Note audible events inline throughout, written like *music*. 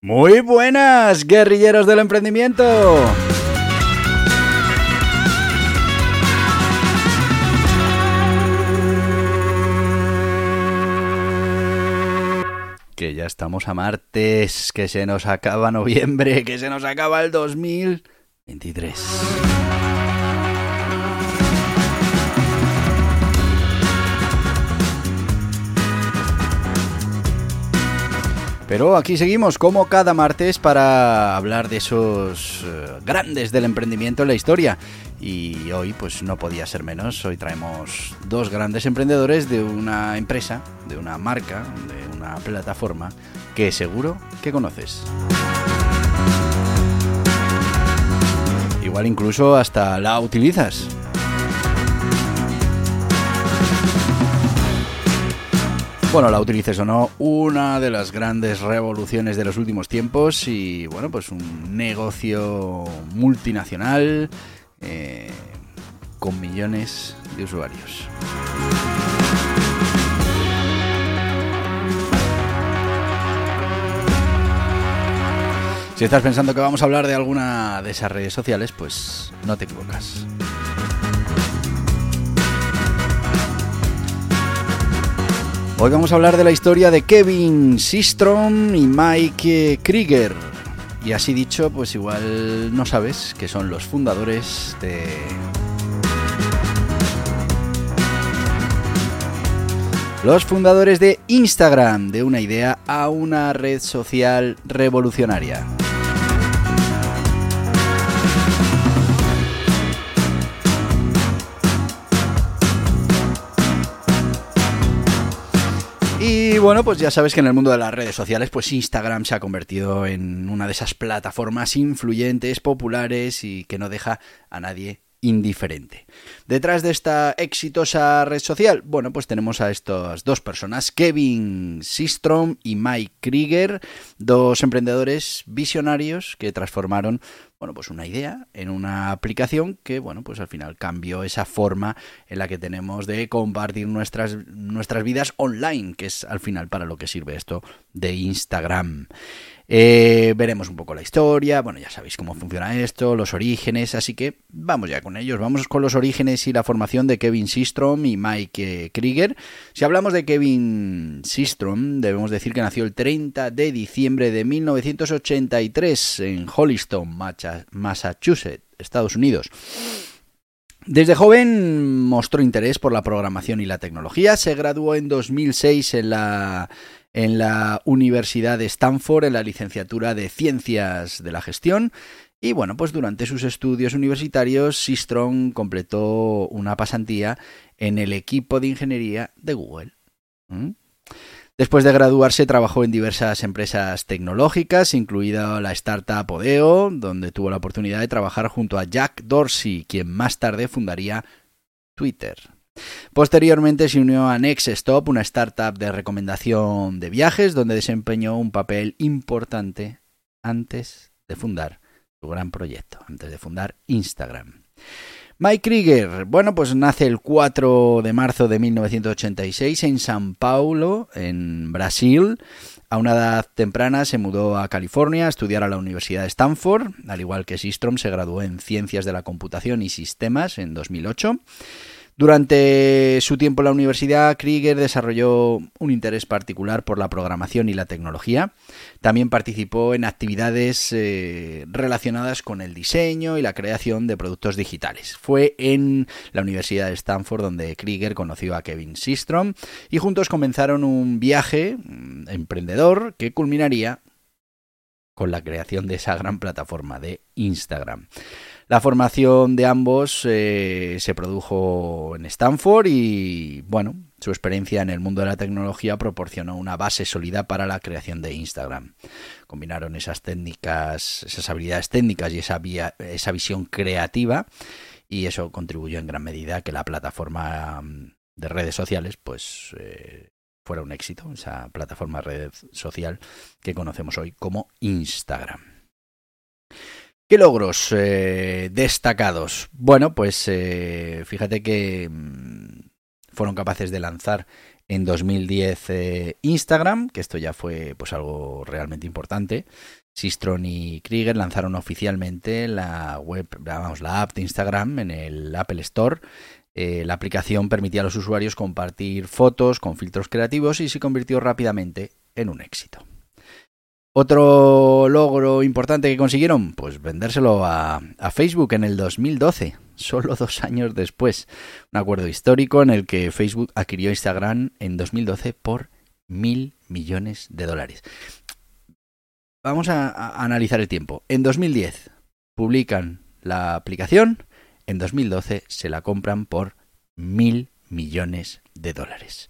Muy buenas, guerrilleros del emprendimiento. Que ya estamos a martes, que se nos acaba noviembre, que se nos acaba el 2023. Pero aquí seguimos como cada martes para hablar de esos eh, grandes del emprendimiento en la historia. Y hoy pues no podía ser menos. Hoy traemos dos grandes emprendedores de una empresa, de una marca, de una plataforma que seguro que conoces. Igual incluso hasta la utilizas. Bueno, la utilices o no, una de las grandes revoluciones de los últimos tiempos y bueno, pues un negocio multinacional eh, con millones de usuarios. Si estás pensando que vamos a hablar de alguna de esas redes sociales, pues no te equivocas. Hoy vamos a hablar de la historia de Kevin Systrom y Mike Krieger. Y así dicho, pues igual no sabes que son los fundadores de... Los fundadores de Instagram, de una idea a una red social revolucionaria. Y bueno, pues ya sabes que en el mundo de las redes sociales, pues Instagram se ha convertido en una de esas plataformas influyentes, populares y que no deja a nadie indiferente. Detrás de esta exitosa red social, bueno, pues tenemos a estas dos personas, Kevin Systrom y Mike Krieger, dos emprendedores visionarios que transformaron bueno, pues una idea en una aplicación que, bueno, pues al final cambió esa forma en la que tenemos de compartir nuestras, nuestras vidas online, que es al final para lo que sirve esto de Instagram. Eh, veremos un poco la historia, bueno, ya sabéis cómo funciona esto, los orígenes, así que vamos ya con ellos. Vamos con los orígenes y la formación de Kevin Systrom y Mike Krieger. Si hablamos de Kevin Systrom, debemos decir que nació el 30 de diciembre de 1983 en Holliston, Massachusetts, Estados Unidos. Desde joven mostró interés por la programación y la tecnología. Se graduó en 2006 en la en la Universidad de Stanford en la licenciatura de Ciencias de la Gestión. Y bueno, pues durante sus estudios universitarios, Sistrom completó una pasantía en el equipo de ingeniería de Google. ¿Mm? Después de graduarse, trabajó en diversas empresas tecnológicas, incluida la startup Odeo, donde tuvo la oportunidad de trabajar junto a Jack Dorsey, quien más tarde fundaría Twitter. Posteriormente se unió a Nextstop, una startup de recomendación de viajes, donde desempeñó un papel importante antes de fundar su gran proyecto, antes de fundar Instagram. Mike Krieger, bueno, pues nace el 4 de marzo de 1986 en San Paulo, en Brasil. A una edad temprana se mudó a California a estudiar a la Universidad de Stanford, al igual que Sistrom se graduó en Ciencias de la Computación y Sistemas en 2008. Durante su tiempo en la universidad, Krieger desarrolló un interés particular por la programación y la tecnología. También participó en actividades eh, relacionadas con el diseño y la creación de productos digitales. Fue en la Universidad de Stanford donde Krieger conoció a Kevin Systrom y juntos comenzaron un viaje mm, emprendedor que culminaría con la creación de esa gran plataforma de Instagram. La formación de ambos eh, se produjo en Stanford y, bueno, su experiencia en el mundo de la tecnología proporcionó una base sólida para la creación de Instagram. Combinaron esas técnicas, esas habilidades técnicas y esa, esa visión creativa y eso contribuyó en gran medida a que la plataforma mm, de redes sociales pues eh, fuera un éxito, esa plataforma red social que conocemos hoy como Instagram. ¿Qué logros eh, destacados? Bueno, pues eh, fíjate que mm, fueron capaces de lanzar en 2010 eh, Instagram, que esto ya fue pues algo realmente importante. Sistron y Krieger lanzaron oficialmente la web, vamos, la app de Instagram en el Apple Store. la aplicación permitía a los usuarios compartir fotos con filtros creativos y se convirtió rápidamente en un éxito. Otro logro importante que consiguieron, pues vendérselo a, Facebook en el 2012, solo dos años después. Un acuerdo histórico en el que Facebook adquirió Instagram en 2012 por mil millones de dólares. Vamos a, analizar el tiempo. En 2010 publican la aplicación, en 2012 se la compran por mil millones de dólares.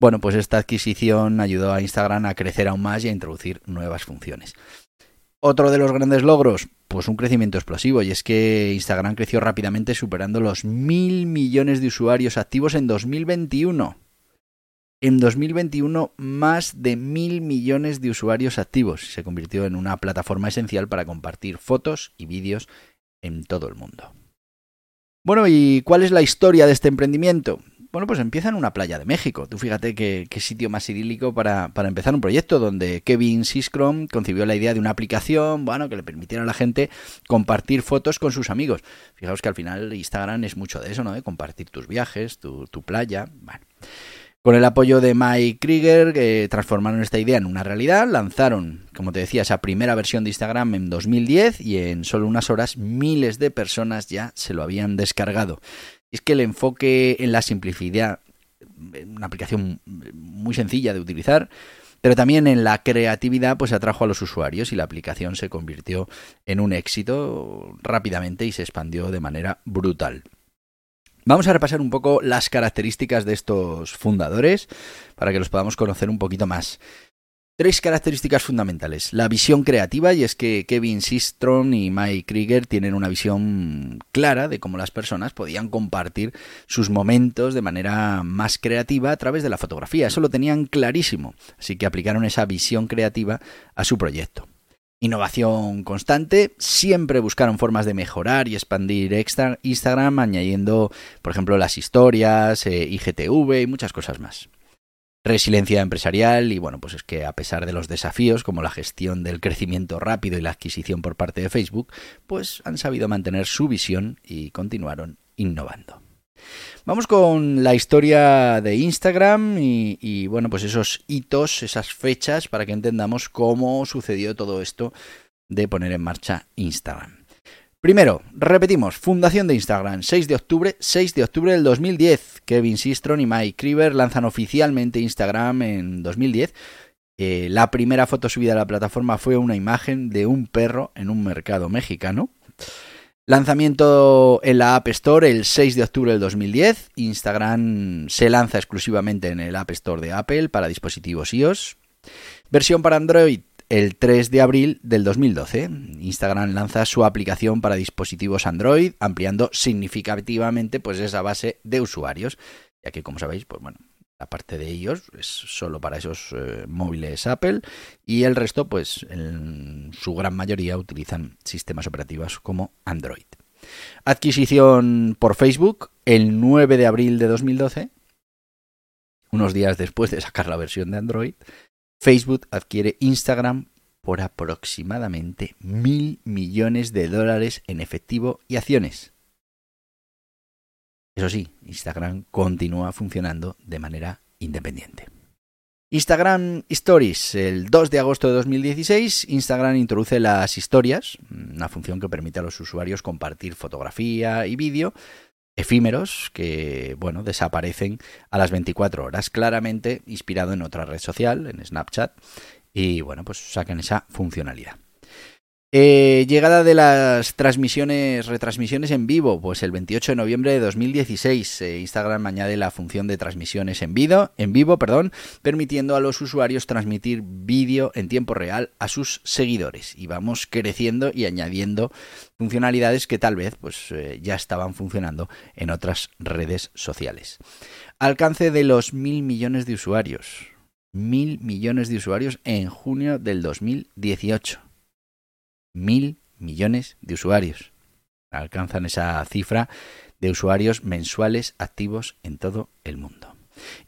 Bueno, pues esta adquisición ayudó a Instagram a crecer aún más y a introducir nuevas funciones. Otro de los grandes logros, pues un crecimiento explosivo, y es que Instagram creció rápidamente superando los mil millones de usuarios activos en 2021. En 2021, más de mil millones de usuarios activos. Se convirtió en una plataforma esencial para compartir fotos y vídeos en todo el mundo. Bueno, ¿y cuál es la historia de este emprendimiento? Bueno, pues empieza en una playa de México. Tú fíjate qué, sitio más idílico para, empezar un proyecto donde Kevin Siskrom concibió la idea de una aplicación, bueno, que le permitiera a la gente compartir fotos con sus amigos. Fijaos que al final Instagram es mucho de eso, ¿no? De compartir tus viajes, tu, playa. Con el apoyo de Mike Krieger, que transformaron esta idea en una realidad, lanzaron, como te decía, esa primera versión de Instagram en 2010 y en solo unas horas miles de personas ya se lo habían descargado es que el enfoque en la simplicidad, una aplicación muy sencilla de utilizar, pero también en la creatividad pues atrajo a los usuarios y la aplicación se convirtió en un éxito rápidamente y se expandió de manera brutal. Vamos a repasar un poco las características de estos fundadores para que los podamos conocer un poquito más. Tres características fundamentales. La visión creativa, y es que Kevin Systrom y Mike Krieger tienen una visión clara de cómo las personas podían compartir sus momentos de manera más creativa a través de la fotografía. Eso lo tenían clarísimo, así que aplicaron esa visión creativa a su proyecto. Innovación constante, siempre buscaron formas de mejorar y expandir Instagram, añadiendo, por ejemplo, las historias, eh, IGTV y muchas cosas más resiliencia empresarial y bueno, pues es que a pesar de los desafíos como la gestión del crecimiento rápido y la adquisición por parte de Facebook, pues han sabido mantener su visión y continuaron innovando. Vamos con la historia de Instagram y, y, bueno, pues esos hitos, esas fechas para que entendamos cómo sucedió todo esto de poner en marcha Instagram. Primero, repetimos, fundación de Instagram, 6 de octubre, 6 de octubre del 2010. Kevin Systrom y Mike Krieger lanzan oficialmente Instagram en 2010. Eh, la primera foto subida a la plataforma fue una imagen de un perro en un mercado mexicano. Lanzamiento en la App Store el 6 de octubre del 2010. Instagram se lanza exclusivamente en el App Store de Apple para dispositivos iOS. Versión para Android el 3 de abril del 2012. Instagram lanza su aplicación para dispositivos Android, ampliando significativamente pues, esa base de usuarios, ya que como sabéis, pues bueno, la parte de ellos es solo para esos eh, móviles Apple y el resto, pues en su gran mayoría utilizan sistemas operativos como Android. Adquisición por Facebook el 9 de abril de 2012, unos días después de sacar la versión de Android. Facebook adquiere Instagram por aproximadamente mil millones de dólares en efectivo y acciones. Eso sí, Instagram continúa funcionando de manera independiente. Instagram Stories. El 2 de agosto de 2016, Instagram introduce las historias, una función que permite a los usuarios compartir fotografía y vídeo efímeros que, bueno, desaparecen a las 24 horas, claramente inspirado en otra red social, en Snapchat, y bueno, pues sacan esa funcionalidad. Eh, llegada de las transmisiones, retransmisiones en vivo, pues el 28 de noviembre de 2016 eh, Instagram añade la función de transmisiones en vivo, en vivo, perdón, permitiendo a los usuarios transmitir vídeo en tiempo real a sus seguidores. Y vamos creciendo y añadiendo funcionalidades que tal vez pues eh, ya estaban funcionando en otras redes sociales. Alcance de los mil millones de usuarios, mil millones de usuarios en junio del 2018 mil millones de usuarios. Alcanzan esa cifra de usuarios mensuales activos en todo el mundo.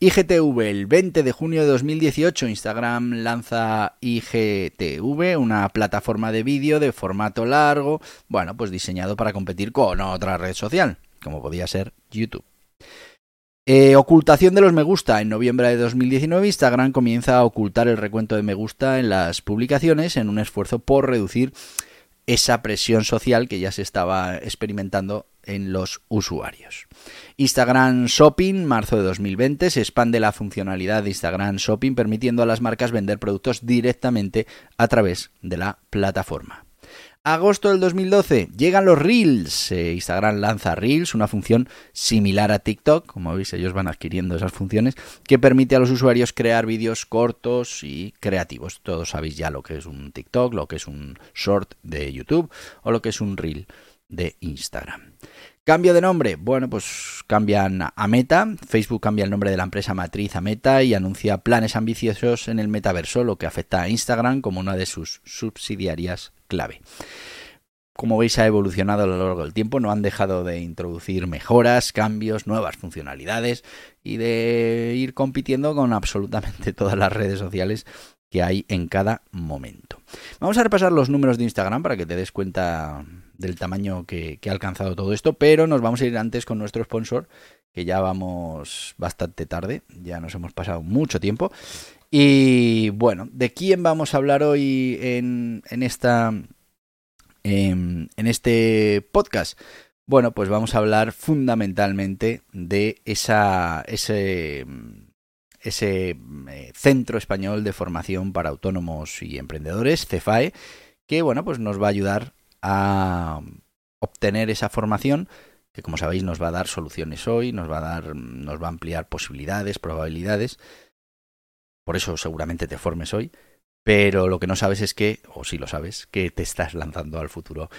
IGTV, el 20 de junio de 2018, Instagram lanza IGTV, una plataforma de vídeo de formato largo, bueno, pues diseñado para competir con otra red social, como podía ser YouTube. Eh, ocultación de los me gusta. En noviembre de 2019 Instagram comienza a ocultar el recuento de me gusta en las publicaciones en un esfuerzo por reducir esa presión social que ya se estaba experimentando en los usuarios. Instagram Shopping, marzo de 2020, se expande la funcionalidad de Instagram Shopping permitiendo a las marcas vender productos directamente a través de la plataforma. Agosto del 2012 llegan los Reels. Eh, Instagram lanza Reels, una función similar a TikTok. Como veis, ellos van adquiriendo esas funciones que permite a los usuarios crear vídeos cortos y creativos. Todos sabéis ya lo que es un TikTok, lo que es un short de YouTube o lo que es un Reel de Instagram. Cambio de nombre. Bueno, pues cambian a Meta. Facebook cambia el nombre de la empresa matriz a Meta y anuncia planes ambiciosos en el metaverso, lo que afecta a Instagram como una de sus subsidiarias clave. Como veis, ha evolucionado a lo largo del tiempo, no han dejado de introducir mejoras, cambios, nuevas funcionalidades y de ir compitiendo con absolutamente *laughs* todas las redes sociales que hay en cada momento. Vamos a repasar los números de Instagram para que te des cuenta del tamaño que, ha alcanzado todo esto, pero nos vamos a ir antes con nuestro sponsor, que ya vamos bastante tarde, ya nos hemos pasado mucho tiempo. Y bueno, ¿de quién vamos a hablar hoy en, esta, en, en este podcast? Bueno, pues vamos a hablar fundamentalmente de esa, ese ese eh, Centro Español de Formación para Autónomos y Emprendedores, CEFAE, que bueno, pues nos va a ayudar a obtener esa formación que como sabéis nos va a dar soluciones hoy, nos va a dar nos va a ampliar posibilidades, probabilidades. Por eso seguramente te formes hoy, pero lo que no sabes es que o si lo sabes, que te estás lanzando al futuro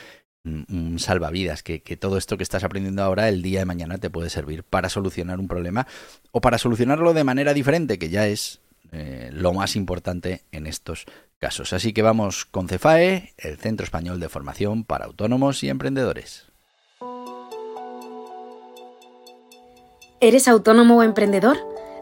un salvavidas, que, todo esto que estás aprendiendo ahora el día de mañana te puede servir para solucionar un problema o para solucionarlo de manera diferente, que ya es eh, lo más importante en estos casos. Así que vamos con CEFAE, el Centro Español de Formación para Autónomos y Emprendedores. ¿Eres autónomo o emprendedor?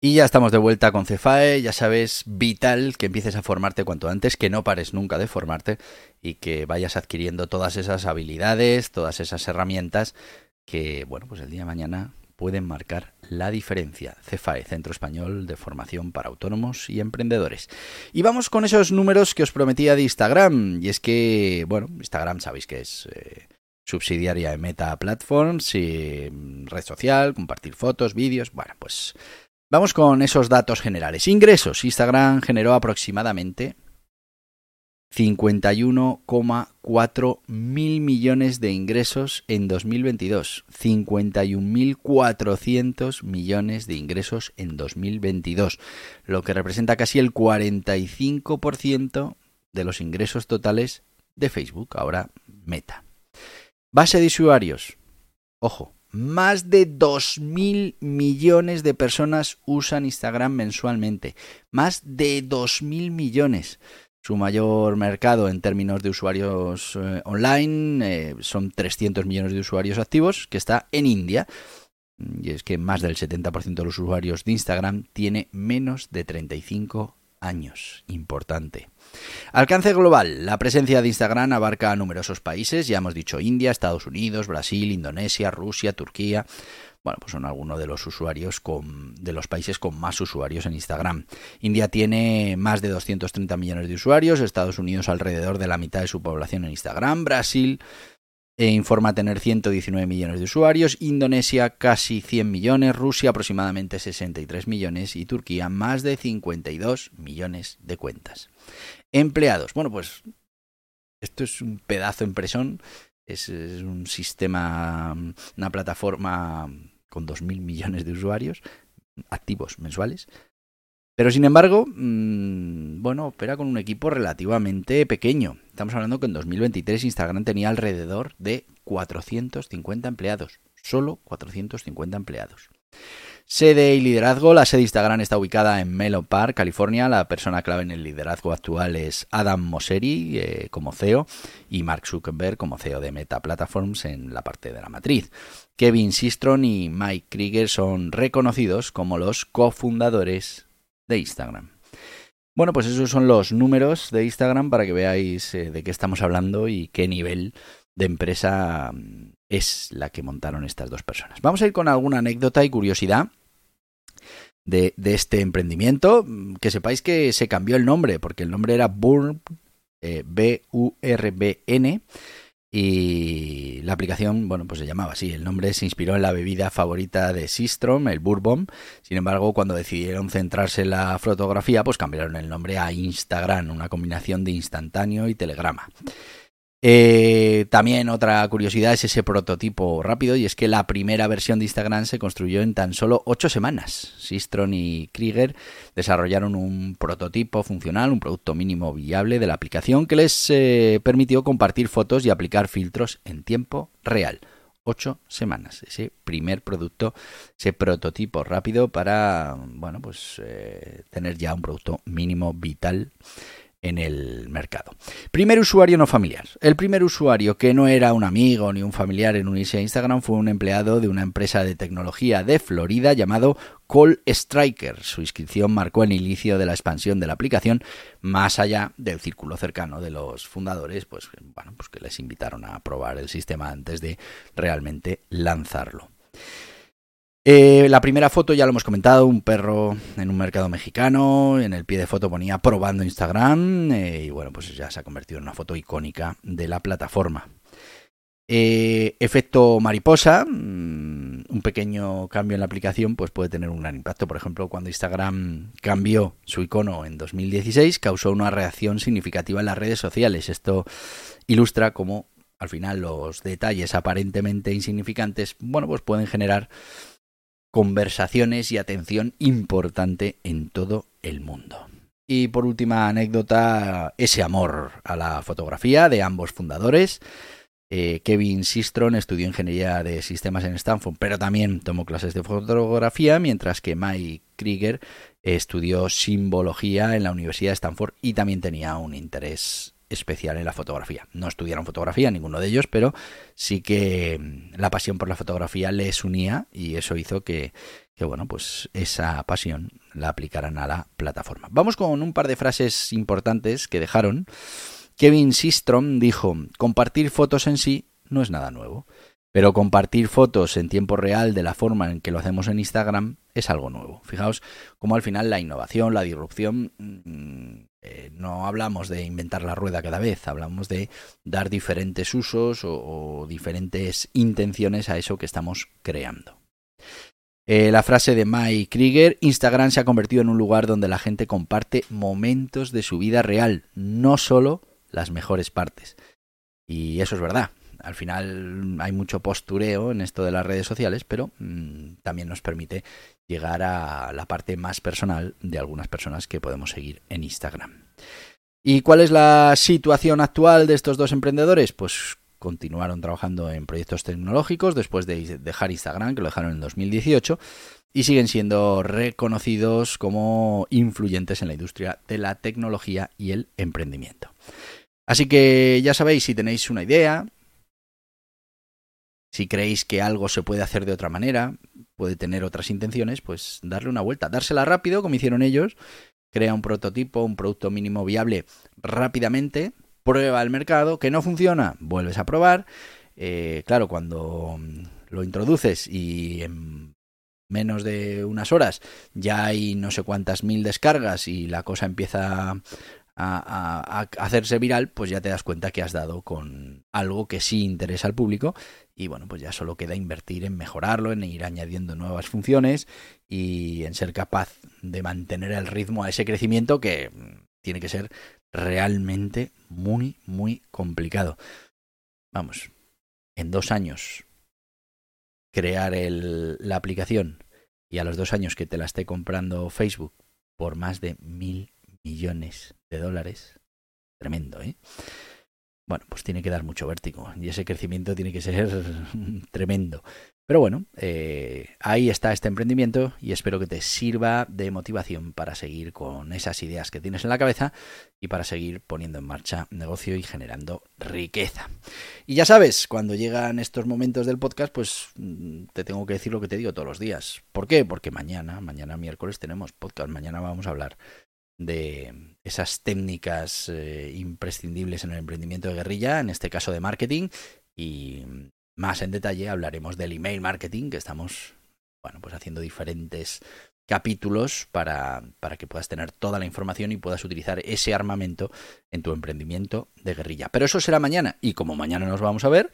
Y ya estamos de vuelta con Cefae, ya sabes, vital que empieces a formarte cuanto antes, que no pares nunca de formarte y que vayas adquiriendo todas esas habilidades, todas esas herramientas que, bueno, pues el día de mañana pueden marcar la diferencia. Cefae, Centro Español de Formación para Autónomos y Emprendedores. Y vamos con esos números que os prometía de Instagram. Y es que, bueno, Instagram sabéis que es... Eh, subsidiaria de Meta Platforms y mm, red social, compartir fotos, vídeos, bueno, pues Vamos con esos datos generales. Ingresos. Instagram generó aproximadamente 51,4 mil millones de ingresos en 2022. 51.400 millones de ingresos en 2022. Lo que representa casi el 45% de los ingresos totales de Facebook, ahora Meta. Base de usuarios. Ojo, más de 2.000 millones de personas usan Instagram mensualmente. Más de 2.000 millones. Su mayor mercado en términos de usuarios eh, online eh, son 300 millones de usuarios activos, que está en India. Y es que más del 70% de los usuarios de Instagram tiene menos de 35 años. Importante. Alcance global. La presencia de Instagram abarca a numerosos países, ya hemos dicho India, Estados Unidos, Brasil, Indonesia, Rusia, Turquía. Bueno, pues son algunos de los usuarios con, de los países con más usuarios en Instagram. India tiene más de 230 millones de usuarios, Estados Unidos alrededor de la mitad de su población en Instagram, Brasil informa tener 119 millones de usuarios, Indonesia casi 100 millones, Rusia aproximadamente 63 millones y Turquía más de 52 millones de cuentas. Empleados. Bueno, pues esto es un pedazo impresión, es, es un sistema, una plataforma con 2.000 millones de usuarios activos mensuales. Pero sin embargo, mmm, bueno, opera con un equipo relativamente pequeño. Estamos hablando que en 2023 Instagram tenía alrededor de 450 empleados. Solo 450 empleados. Sede y liderazgo. La sede de Instagram está ubicada en Melo Park, California. La persona clave en el liderazgo actual es Adam Mosseri eh, como CEO y Mark Zuckerberg como CEO de Meta Platforms en la parte de la matriz. Kevin Systrom y Mike Krieger son reconocidos como los cofundadores de Instagram. Bueno, pues esos son los números de Instagram para que veáis eh, de qué estamos hablando y qué nivel de empresa mm, es la que montaron estas dos personas. Vamos a ir con alguna anécdota y curiosidad de, de este emprendimiento. Mm, que sepáis que se cambió el nombre, porque el nombre era Burn, eh, B-U-R-B-N. Y la aplicación, bueno, pues se llamaba así. El nombre se inspiró en la bebida favorita de Sistrom, el Bourbon. Sin embargo, cuando decidieron centrarse en la fotografía, pues cambiaron el nombre a Instagram, una combinación de instantáneo y telegrama. Eh, también otra curiosidad es ese prototipo rápido y es que la primera versión de Instagram se construyó en tan solo ocho semanas. Sistron y Krieger desarrollaron un prototipo funcional, un producto mínimo viable de la aplicación que les eh, permitió compartir fotos y aplicar filtros en tiempo real. Ocho semanas, ese primer producto, ese prototipo rápido para, bueno, pues eh, tener ya un producto mínimo vital en el mercado. Primer usuario no familiar. El primer usuario que no era un amigo ni un familiar en unirse a Instagram fue un empleado de una empresa de tecnología de Florida llamado Call Striker. Su inscripción marcó el inicio de la expansión de la aplicación más allá del círculo cercano de los fundadores, pues bueno, pues que les invitaron a probar el sistema antes de realmente lanzarlo. Eh, la primera foto ya lo hemos comentado, un perro en un mercado mexicano, en el pie de foto ponía probando Instagram eh, y bueno, pues ya se ha convertido en una foto icónica de la plataforma. Eh, efecto mariposa, mm, un pequeño cambio en la aplicación pues puede tener un gran impacto. Por ejemplo, cuando Instagram cambió su icono en 2016, causó una reacción significativa en las redes sociales. Esto ilustra cómo al final los detalles aparentemente insignificantes, bueno, pues pueden generar conversaciones y atención importante en todo el mundo. Y por última anécdota, ese amor a la fotografía de ambos fundadores. Eh, Kevin Sistron estudió ingeniería de sistemas en Stanford, pero también tomó clases de fotografía, mientras que Mike Krieger estudió simbología en la Universidad de Stanford y también tenía un interés especial en la fotografía. No estudiaron fotografía, ninguno de ellos, pero sí que mm, la pasión por la fotografía les unía y eso hizo que, que bueno, pues esa pasión la aplicaran a la plataforma. Vamos con un par de frases importantes que dejaron. Kevin Systrom dijo, compartir fotos en sí no es nada nuevo, pero compartir fotos en tiempo real de la forma en que lo hacemos en Instagram es algo nuevo. Fijaos cómo al final la innovación, la disrupción mm, eh, no hablamos de inventar la rueda cada vez, hablamos de dar diferentes usos o, diferentes intenciones a eso que estamos creando. Eh, la frase de Mike Krieger, Instagram se ha convertido en un lugar donde la gente comparte momentos de su vida real, no solo las mejores partes. Y eso es verdad al final hay mucho postureo en esto de las redes sociales, pero mm, también nos permite llegar a la parte más personal de algunas personas que podemos seguir en Instagram. ¿Y cuál es la situación actual de estos dos emprendedores? Pues continuaron trabajando en proyectos tecnológicos después de dejar Instagram, que lo dejaron en 2018, y siguen siendo reconocidos como influyentes en la industria de la tecnología y el emprendimiento. Así que ya sabéis, si tenéis una idea, si creéis que algo se puede hacer de otra manera, puede tener otras intenciones, pues darle una vuelta, dársela rápido, como hicieron ellos, crea un prototipo, un producto mínimo viable rápidamente, prueba el mercado, que no funciona, vuelves a probar. Eh, claro, cuando lo introduces y en menos de unas horas ya hay no sé cuántas mil descargas y la cosa empieza a, hacerse viral, pues ya te das cuenta que has dado con algo que sí interesa al público y bueno, pues ya solo queda invertir en mejorarlo, en ir añadiendo nuevas funciones y en ser capaz de mantener el ritmo a ese crecimiento que tiene que ser realmente muy, muy complicado. Vamos, en dos años crear el, la aplicación y a los dos años que te la esté comprando Facebook por más de mil millones de dólares, tremendo, ¿eh? Bueno, pues tiene que dar mucho vértigo y ese crecimiento tiene que ser *laughs* tremendo. Pero bueno, eh, ahí está este emprendimiento y espero que te sirva de motivación para seguir con esas ideas que tienes en la cabeza y para seguir poniendo en marcha negocio y generando riqueza. Y ya sabes, cuando llegan estos momentos del podcast, pues mm, te tengo que decir lo que te digo todos los días. ¿Por qué? Porque mañana, mañana miércoles tenemos podcast, mañana vamos a hablar de esas técnicas eh, imprescindibles en el emprendimiento de guerrilla, en este caso de marketing, y más en detalle hablaremos del email marketing, que estamos bueno, pues haciendo diferentes capítulos para, para que puedas tener toda la información y puedas utilizar ese armamento en tu emprendimiento de guerrilla. Pero eso será mañana, y como mañana nos vamos a ver,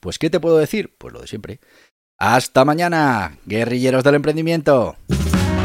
pues ¿qué te puedo decir? Pues lo de siempre. Hasta mañana, guerrilleros del emprendimiento.